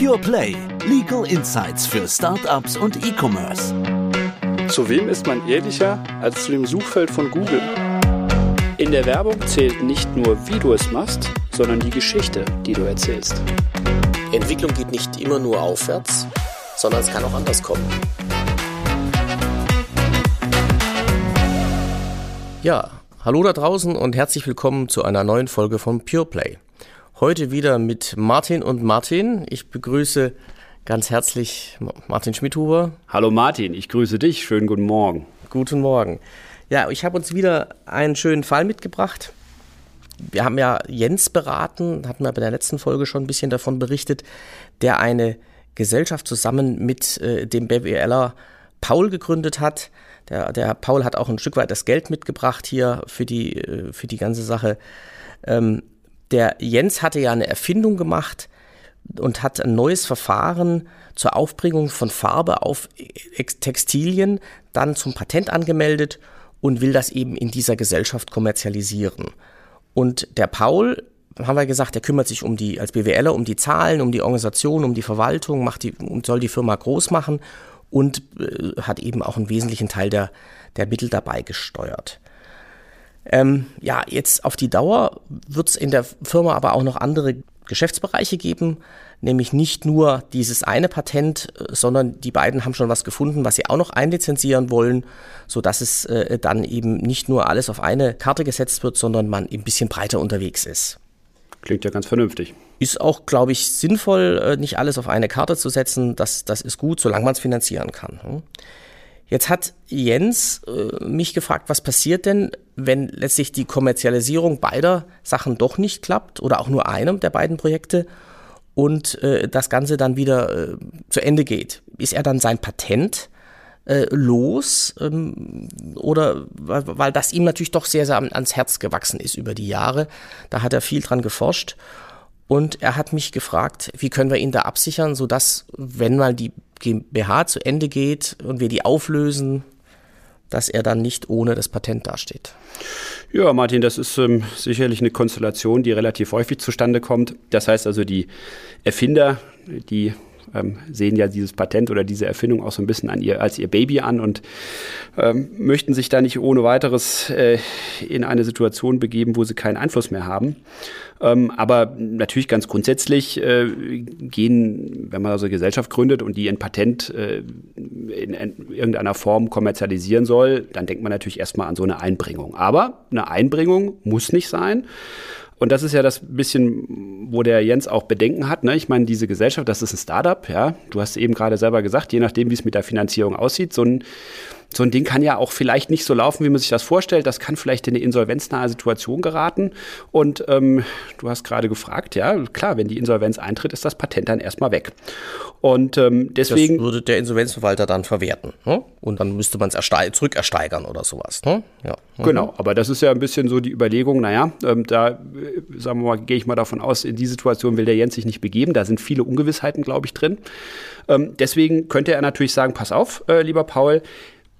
Pure Play. Legal Insights für Startups und E-Commerce. Zu wem ist man ehrlicher als zu dem Suchfeld von Google? In der Werbung zählt nicht nur, wie du es machst, sondern die Geschichte, die du erzählst. Entwicklung geht nicht immer nur aufwärts, sondern es kann auch anders kommen. Ja, hallo da draußen und herzlich willkommen zu einer neuen Folge von Pure Play. Heute wieder mit Martin und Martin. Ich begrüße ganz herzlich Martin Schmidhuber. Hallo Martin, ich grüße dich. Schönen guten Morgen. Guten Morgen. Ja, ich habe uns wieder einen schönen Fall mitgebracht. Wir haben ja Jens beraten, hatten wir bei der letzten Folge schon ein bisschen davon berichtet, der eine Gesellschaft zusammen mit äh, dem BWLer Paul gegründet hat. Der, der Paul hat auch ein Stück weit das Geld mitgebracht hier für die, äh, für die ganze Sache. Ähm, der Jens hatte ja eine Erfindung gemacht und hat ein neues Verfahren zur Aufbringung von Farbe auf Textilien dann zum Patent angemeldet und will das eben in dieser Gesellschaft kommerzialisieren. Und der Paul, haben wir gesagt, der kümmert sich um die, als BWLer um die Zahlen, um die Organisation, um die Verwaltung, macht die, soll die Firma groß machen und äh, hat eben auch einen wesentlichen Teil der, der Mittel dabei gesteuert. Ähm, ja, jetzt auf die Dauer wird es in der Firma aber auch noch andere Geschäftsbereiche geben, nämlich nicht nur dieses eine Patent, äh, sondern die beiden haben schon was gefunden, was sie auch noch einlizenzieren wollen, so dass es äh, dann eben nicht nur alles auf eine Karte gesetzt wird, sondern man ein bisschen breiter unterwegs ist. Klingt ja ganz vernünftig. Ist auch, glaube ich, sinnvoll, äh, nicht alles auf eine Karte zu setzen. Das, das ist gut, solange man es finanzieren kann. Hm? Jetzt hat Jens äh, mich gefragt, was passiert denn, wenn letztlich die Kommerzialisierung beider Sachen doch nicht klappt oder auch nur einem der beiden Projekte und äh, das Ganze dann wieder äh, zu Ende geht. Ist er dann sein Patent äh, los ähm, oder weil, weil das ihm natürlich doch sehr, sehr ans Herz gewachsen ist über die Jahre. Da hat er viel dran geforscht und er hat mich gefragt, wie können wir ihn da absichern, sodass, wenn mal die GmbH zu Ende geht und wir die auflösen, dass er dann nicht ohne das Patent dasteht. Ja, Martin, das ist ähm, sicherlich eine Konstellation, die relativ häufig zustande kommt. Das heißt also, die Erfinder, die ähm, sehen ja dieses Patent oder diese Erfindung auch so ein bisschen an ihr, als ihr Baby an und ähm, möchten sich da nicht ohne weiteres äh, in eine Situation begeben, wo sie keinen Einfluss mehr haben. Ähm, aber natürlich ganz grundsätzlich äh, gehen, wenn man also eine Gesellschaft gründet und die ein Patent äh, in, in irgendeiner Form kommerzialisieren soll, dann denkt man natürlich erstmal an so eine Einbringung. Aber eine Einbringung muss nicht sein. Und das ist ja das bisschen, wo der Jens auch Bedenken hat. Ne? Ich meine, diese Gesellschaft, das ist ein Startup, ja. Du hast eben gerade selber gesagt, je nachdem, wie es mit der Finanzierung aussieht, so ein so ein Ding kann ja auch vielleicht nicht so laufen, wie man sich das vorstellt. Das kann vielleicht in eine insolvenznahe Situation geraten. Und ähm, du hast gerade gefragt, ja, klar, wenn die Insolvenz eintritt, ist das Patent dann erstmal weg. Und ähm, deswegen. Das würde der Insolvenzverwalter dann verwerten. Ne? Und dann müsste man es zurückersteigern oder sowas. Ne? Ja. Mhm. Genau, aber das ist ja ein bisschen so die Überlegung, naja, ähm, da, äh, sagen wir mal, gehe ich mal davon aus, in die Situation will der Jens sich nicht begeben. Da sind viele Ungewissheiten, glaube ich, drin. Ähm, deswegen könnte er natürlich sagen, pass auf, äh, lieber Paul,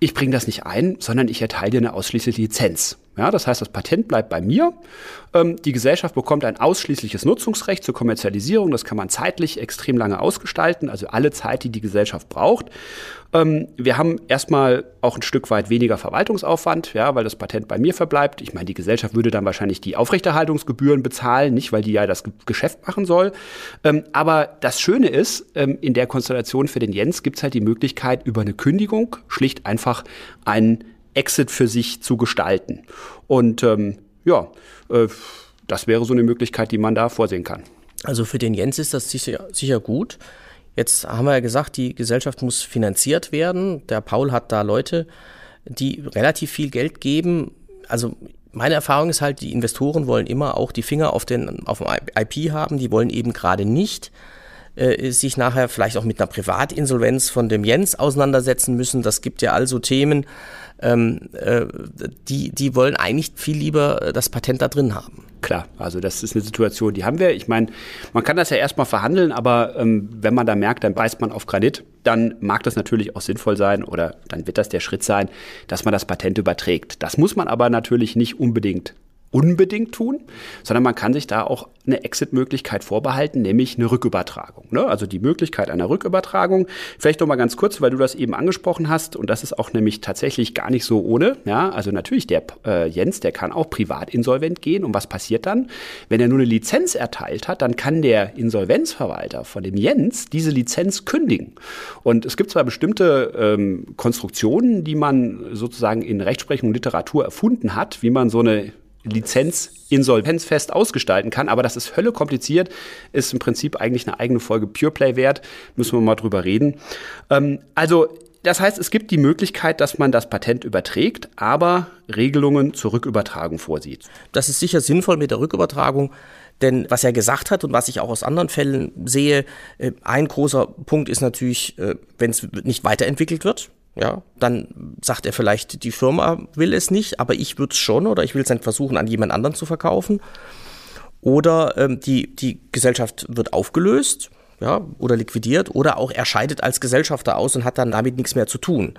ich bringe das nicht ein, sondern ich erteile dir eine ausschließliche Lizenz. Ja, das heißt, das Patent bleibt bei mir. Ähm, die Gesellschaft bekommt ein ausschließliches Nutzungsrecht zur Kommerzialisierung. Das kann man zeitlich extrem lange ausgestalten, also alle Zeit, die die Gesellschaft braucht. Ähm, wir haben erstmal auch ein Stück weit weniger Verwaltungsaufwand, ja, weil das Patent bei mir verbleibt. Ich meine, die Gesellschaft würde dann wahrscheinlich die Aufrechterhaltungsgebühren bezahlen, nicht weil die ja das Geschäft machen soll. Ähm, aber das Schöne ist, ähm, in der Konstellation für den Jens gibt es halt die Möglichkeit, über eine Kündigung schlicht einfach einen Exit für sich zu gestalten. Und ähm, ja, äh, das wäre so eine Möglichkeit, die man da vorsehen kann. Also für den Jens ist das sicher, sicher gut. Jetzt haben wir ja gesagt, die Gesellschaft muss finanziert werden. Der Paul hat da Leute, die relativ viel Geld geben. Also meine Erfahrung ist halt, die Investoren wollen immer auch die Finger auf, den, auf dem IP haben. Die wollen eben gerade nicht äh, sich nachher vielleicht auch mit einer Privatinsolvenz von dem Jens auseinandersetzen müssen. Das gibt ja also Themen, ähm, äh, die, die wollen eigentlich viel lieber äh, das Patent da drin haben. Klar, also das ist eine Situation, die haben wir. Ich meine, man kann das ja erstmal verhandeln, aber ähm, wenn man da merkt, dann beißt man auf Granit, dann mag das natürlich auch sinnvoll sein oder dann wird das der Schritt sein, dass man das Patent überträgt. Das muss man aber natürlich nicht unbedingt unbedingt tun, sondern man kann sich da auch eine Exit-Möglichkeit vorbehalten, nämlich eine Rückübertragung. Ne? Also die Möglichkeit einer Rückübertragung. Vielleicht noch mal ganz kurz, weil du das eben angesprochen hast und das ist auch nämlich tatsächlich gar nicht so ohne. Ja, also natürlich der äh, Jens, der kann auch privat insolvent gehen. Und was passiert dann? Wenn er nur eine Lizenz erteilt hat, dann kann der Insolvenzverwalter von dem Jens diese Lizenz kündigen. Und es gibt zwar bestimmte ähm, Konstruktionen, die man sozusagen in Rechtsprechung und Literatur erfunden hat, wie man so eine Lizenz insolvenzfest ausgestalten kann. Aber das ist Hölle kompliziert, ist im Prinzip eigentlich eine eigene Folge Pureplay wert. Müssen wir mal drüber reden. Ähm, also das heißt, es gibt die Möglichkeit, dass man das Patent überträgt, aber Regelungen zur Rückübertragung vorsieht. Das ist sicher sinnvoll mit der Rückübertragung. Denn was er gesagt hat und was ich auch aus anderen Fällen sehe, äh, ein großer Punkt ist natürlich, äh, wenn es nicht weiterentwickelt wird, ja, dann sagt er vielleicht, die Firma will es nicht, aber ich würde es schon oder ich will es dann versuchen, an jemand anderen zu verkaufen. Oder ähm, die, die Gesellschaft wird aufgelöst ja, oder liquidiert oder auch er scheidet als Gesellschafter aus und hat dann damit nichts mehr zu tun.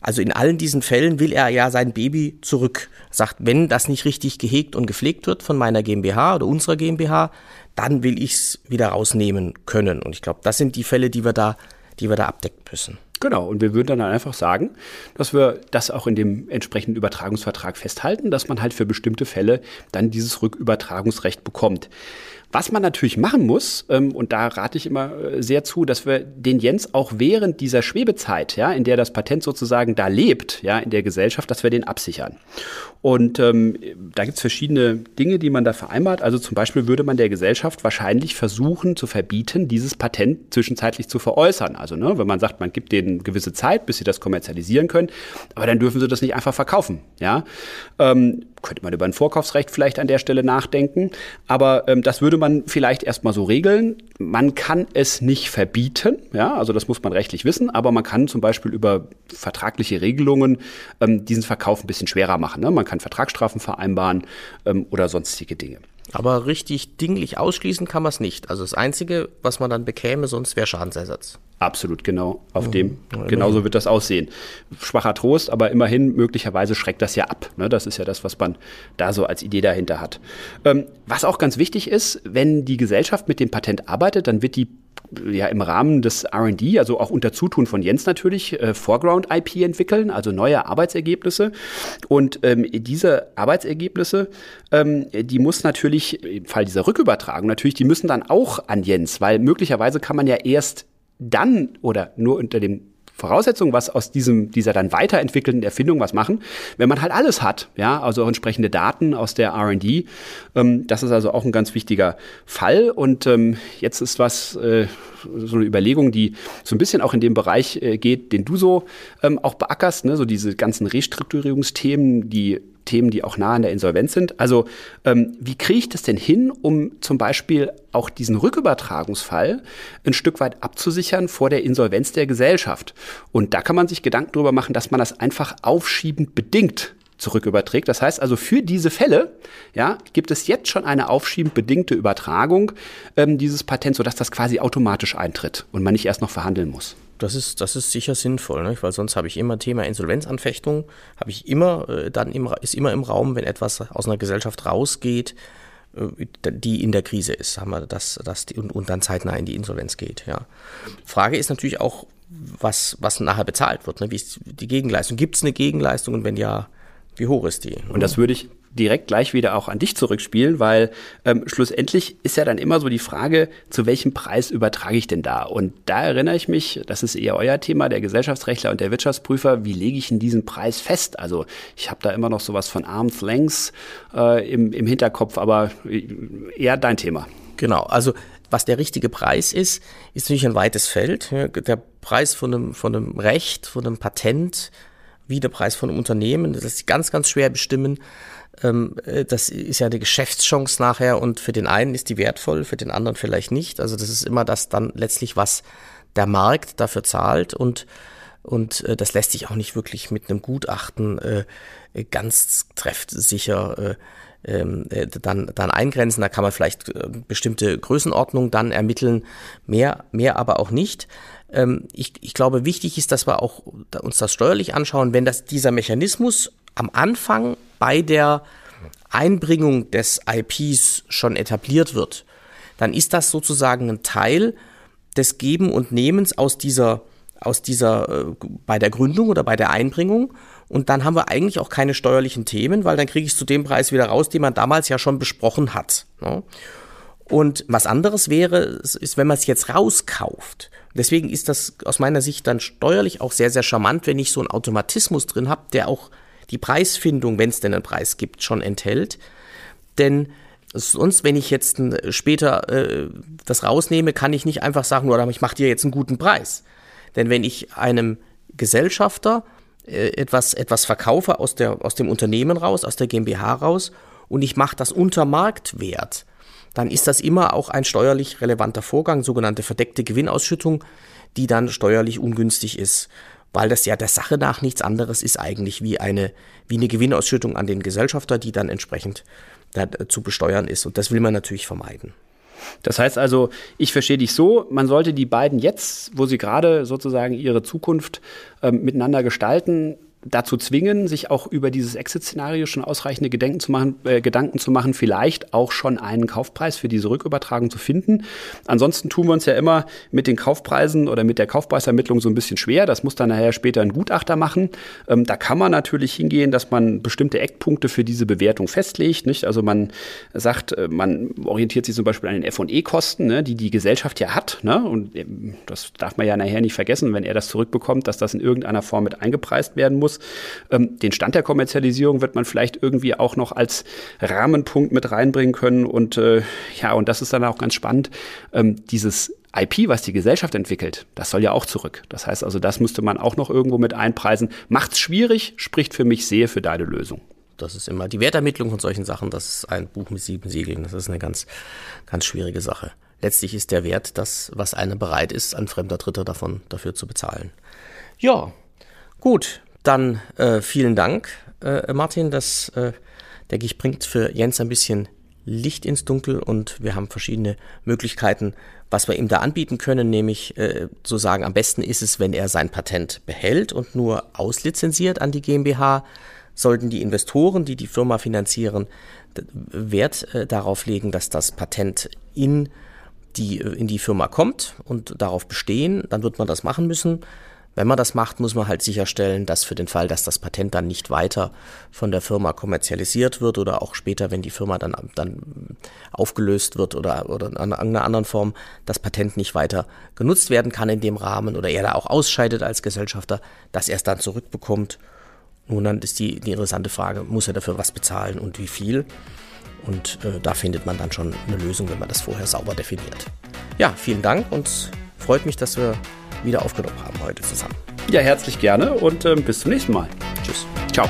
Also in allen diesen Fällen will er ja sein Baby zurück. Sagt, wenn das nicht richtig gehegt und gepflegt wird von meiner GmbH oder unserer GmbH, dann will ich es wieder rausnehmen können. Und ich glaube, das sind die Fälle, die wir da, die wir da abdecken müssen. Genau, und wir würden dann einfach sagen, dass wir das auch in dem entsprechenden Übertragungsvertrag festhalten, dass man halt für bestimmte Fälle dann dieses Rückübertragungsrecht bekommt. Was man natürlich machen muss, ähm, und da rate ich immer äh, sehr zu, dass wir den Jens auch während dieser Schwebezeit, ja, in der das Patent sozusagen da lebt, ja, in der Gesellschaft, dass wir den absichern. Und ähm, da gibt es verschiedene Dinge, die man da vereinbart. Also zum Beispiel würde man der Gesellschaft wahrscheinlich versuchen zu verbieten, dieses Patent zwischenzeitlich zu veräußern. Also ne, wenn man sagt, man gibt denen gewisse Zeit, bis sie das kommerzialisieren können, aber dann dürfen sie das nicht einfach verkaufen. Ja, ähm, könnte man über ein Vorkaufsrecht vielleicht an der Stelle nachdenken. Aber ähm, das würde man vielleicht erstmal so regeln. Man kann es nicht verbieten, ja, also das muss man rechtlich wissen, aber man kann zum Beispiel über vertragliche Regelungen ähm, diesen Verkauf ein bisschen schwerer machen. Ne? Man kann Vertragsstrafen vereinbaren ähm, oder sonstige Dinge. Aber richtig dinglich ausschließen kann man es nicht. Also das Einzige, was man dann bekäme, sonst wäre Schadensersatz. Absolut, genau. Auf mhm. dem, ja, genauso wird das aussehen. Schwacher Trost, aber immerhin, möglicherweise schreckt das ja ab. Ne? Das ist ja das, was man da so als Idee dahinter hat. Ähm, was auch ganz wichtig ist, wenn die Gesellschaft mit dem Patent arbeitet, dann wird die ja im Rahmen des R&D, also auch unter Zutun von Jens natürlich, äh, Foreground IP entwickeln, also neue Arbeitsergebnisse. Und ähm, diese Arbeitsergebnisse, ähm, die muss natürlich im Fall dieser Rückübertragung natürlich, die müssen dann auch an Jens, weil möglicherweise kann man ja erst dann oder nur unter dem Voraussetzung, was aus diesem, dieser dann weiterentwickelten Erfindung was machen, wenn man halt alles hat, ja, also auch entsprechende Daten aus der R&D. Ähm, das ist also auch ein ganz wichtiger Fall und ähm, jetzt ist was, äh, so eine Überlegung, die so ein bisschen auch in dem Bereich äh, geht, den du so ähm, auch beackerst, ne? so diese ganzen Restrukturierungsthemen, die Themen, die auch nah an der Insolvenz sind. Also ähm, wie kriege ich das denn hin, um zum Beispiel auch diesen Rückübertragungsfall ein Stück weit abzusichern vor der Insolvenz der Gesellschaft? Und da kann man sich Gedanken darüber machen, dass man das einfach aufschiebend bedingt zurücküberträgt. Das heißt also, für diese Fälle ja, gibt es jetzt schon eine aufschiebend bedingte Übertragung ähm, dieses Patents, sodass das quasi automatisch eintritt und man nicht erst noch verhandeln muss. Das ist, das ist sicher sinnvoll, ne? weil sonst habe ich immer Thema Insolvenzanfechtung, habe ich immer, äh, dann im, ist immer im Raum, wenn etwas aus einer Gesellschaft rausgeht, äh, die in der Krise ist, haben wir das, das die, und, und dann zeitnah in die Insolvenz geht. Ja. Frage ist natürlich auch, was, was nachher bezahlt wird. Ne? Wie ist die Gegenleistung? Gibt es eine Gegenleistung und wenn ja, wie hoch ist die? Und das würde ich direkt gleich wieder auch an dich zurückspielen, weil ähm, schlussendlich ist ja dann immer so die Frage, zu welchem Preis übertrage ich denn da? Und da erinnere ich mich, das ist eher euer Thema, der Gesellschaftsrechtler und der Wirtschaftsprüfer, wie lege ich denn diesen Preis fest? Also ich habe da immer noch sowas von Arm's Length äh, im, im Hinterkopf, aber eher dein Thema. Genau, also was der richtige Preis ist, ist natürlich ein weites Feld. Der Preis von einem, von einem Recht, von einem Patent, wie der Preis von einem Unternehmen, das ist ganz, ganz schwer bestimmen. Ähm, äh, das ist ja eine Geschäftschance nachher und für den einen ist die wertvoll, für den anderen vielleicht nicht. Also das ist immer das dann letztlich, was der Markt dafür zahlt und und äh, das lässt sich auch nicht wirklich mit einem Gutachten äh, ganz treffsicher äh, ähm, äh, dann, dann eingrenzen. Da kann man vielleicht äh, bestimmte Größenordnungen dann ermitteln, mehr, mehr aber auch nicht. Ähm, ich, ich glaube, wichtig ist, dass wir auch uns das steuerlich anschauen, wenn das dieser Mechanismus am Anfang bei der Einbringung des IPs schon etabliert wird, dann ist das sozusagen ein Teil des Geben und Nehmens aus dieser, aus dieser, äh, bei der Gründung oder bei der Einbringung. Und dann haben wir eigentlich auch keine steuerlichen Themen, weil dann kriege ich zu dem Preis wieder raus, den man damals ja schon besprochen hat. Ne? Und was anderes wäre, ist, wenn man es jetzt rauskauft. Deswegen ist das aus meiner Sicht dann steuerlich auch sehr, sehr charmant, wenn ich so einen Automatismus drin habe, der auch die Preisfindung, wenn es denn einen Preis gibt, schon enthält. Denn sonst, wenn ich jetzt später äh, das rausnehme, kann ich nicht einfach sagen, oder ich mache dir jetzt einen guten Preis. Denn wenn ich einem Gesellschafter äh, etwas, etwas verkaufe aus, der, aus dem Unternehmen raus, aus der GmbH raus, und ich mache das unter Marktwert, dann ist das immer auch ein steuerlich relevanter Vorgang, sogenannte verdeckte Gewinnausschüttung, die dann steuerlich ungünstig ist weil das ja der Sache nach nichts anderes ist eigentlich wie eine, wie eine Gewinnausschüttung an den Gesellschafter, die dann entsprechend äh, zu besteuern ist. Und das will man natürlich vermeiden. Das heißt also, ich verstehe dich so, man sollte die beiden jetzt, wo sie gerade sozusagen ihre Zukunft ähm, miteinander gestalten, dazu zwingen, sich auch über dieses Exit-Szenario schon ausreichende Gedenken zu machen, äh, Gedanken zu machen, vielleicht auch schon einen Kaufpreis für diese Rückübertragung zu finden. Ansonsten tun wir uns ja immer mit den Kaufpreisen oder mit der Kaufpreisermittlung so ein bisschen schwer. Das muss dann nachher später ein Gutachter machen. Ähm, da kann man natürlich hingehen, dass man bestimmte Eckpunkte für diese Bewertung festlegt. Nicht? Also man sagt, äh, man orientiert sich zum Beispiel an den F&E-Kosten, ne, die die Gesellschaft ja hat. Ne? Und ähm, das darf man ja nachher nicht vergessen, wenn er das zurückbekommt, dass das in irgendeiner Form mit eingepreist werden muss muss. Ähm, den Stand der Kommerzialisierung wird man vielleicht irgendwie auch noch als Rahmenpunkt mit reinbringen können. Und äh, ja, und das ist dann auch ganz spannend. Ähm, dieses IP, was die Gesellschaft entwickelt, das soll ja auch zurück. Das heißt also, das müsste man auch noch irgendwo mit einpreisen. Macht's schwierig, spricht für mich sehr für deine Lösung. Das ist immer die Wertermittlung von solchen Sachen, das ist ein Buch mit sieben Siegeln. Das ist eine ganz, ganz schwierige Sache. Letztlich ist der Wert das, was einer bereit ist, ein fremder Dritter davon dafür zu bezahlen. Ja, gut. Dann äh, vielen Dank, äh, Martin. Das, äh, denke ich, bringt für Jens ein bisschen Licht ins Dunkel und wir haben verschiedene Möglichkeiten, was wir ihm da anbieten können, nämlich äh, zu sagen, am besten ist es, wenn er sein Patent behält und nur auslizenziert an die GmbH. Sollten die Investoren, die die Firma finanzieren, Wert äh, darauf legen, dass das Patent in die, äh, in die Firma kommt und darauf bestehen, dann wird man das machen müssen. Wenn man das macht, muss man halt sicherstellen, dass für den Fall, dass das Patent dann nicht weiter von der Firma kommerzialisiert wird oder auch später, wenn die Firma dann, dann aufgelöst wird oder, oder in einer anderen Form, das Patent nicht weiter genutzt werden kann in dem Rahmen oder er da auch ausscheidet als Gesellschafter, dass er es dann zurückbekommt. Nun, dann ist die, die interessante Frage, muss er dafür was bezahlen und wie viel? Und äh, da findet man dann schon eine Lösung, wenn man das vorher sauber definiert. Ja, vielen Dank und freut mich, dass wir wieder aufgenommen haben heute zusammen. Ja, herzlich gerne und äh, bis zum nächsten Mal. Tschüss. Ciao.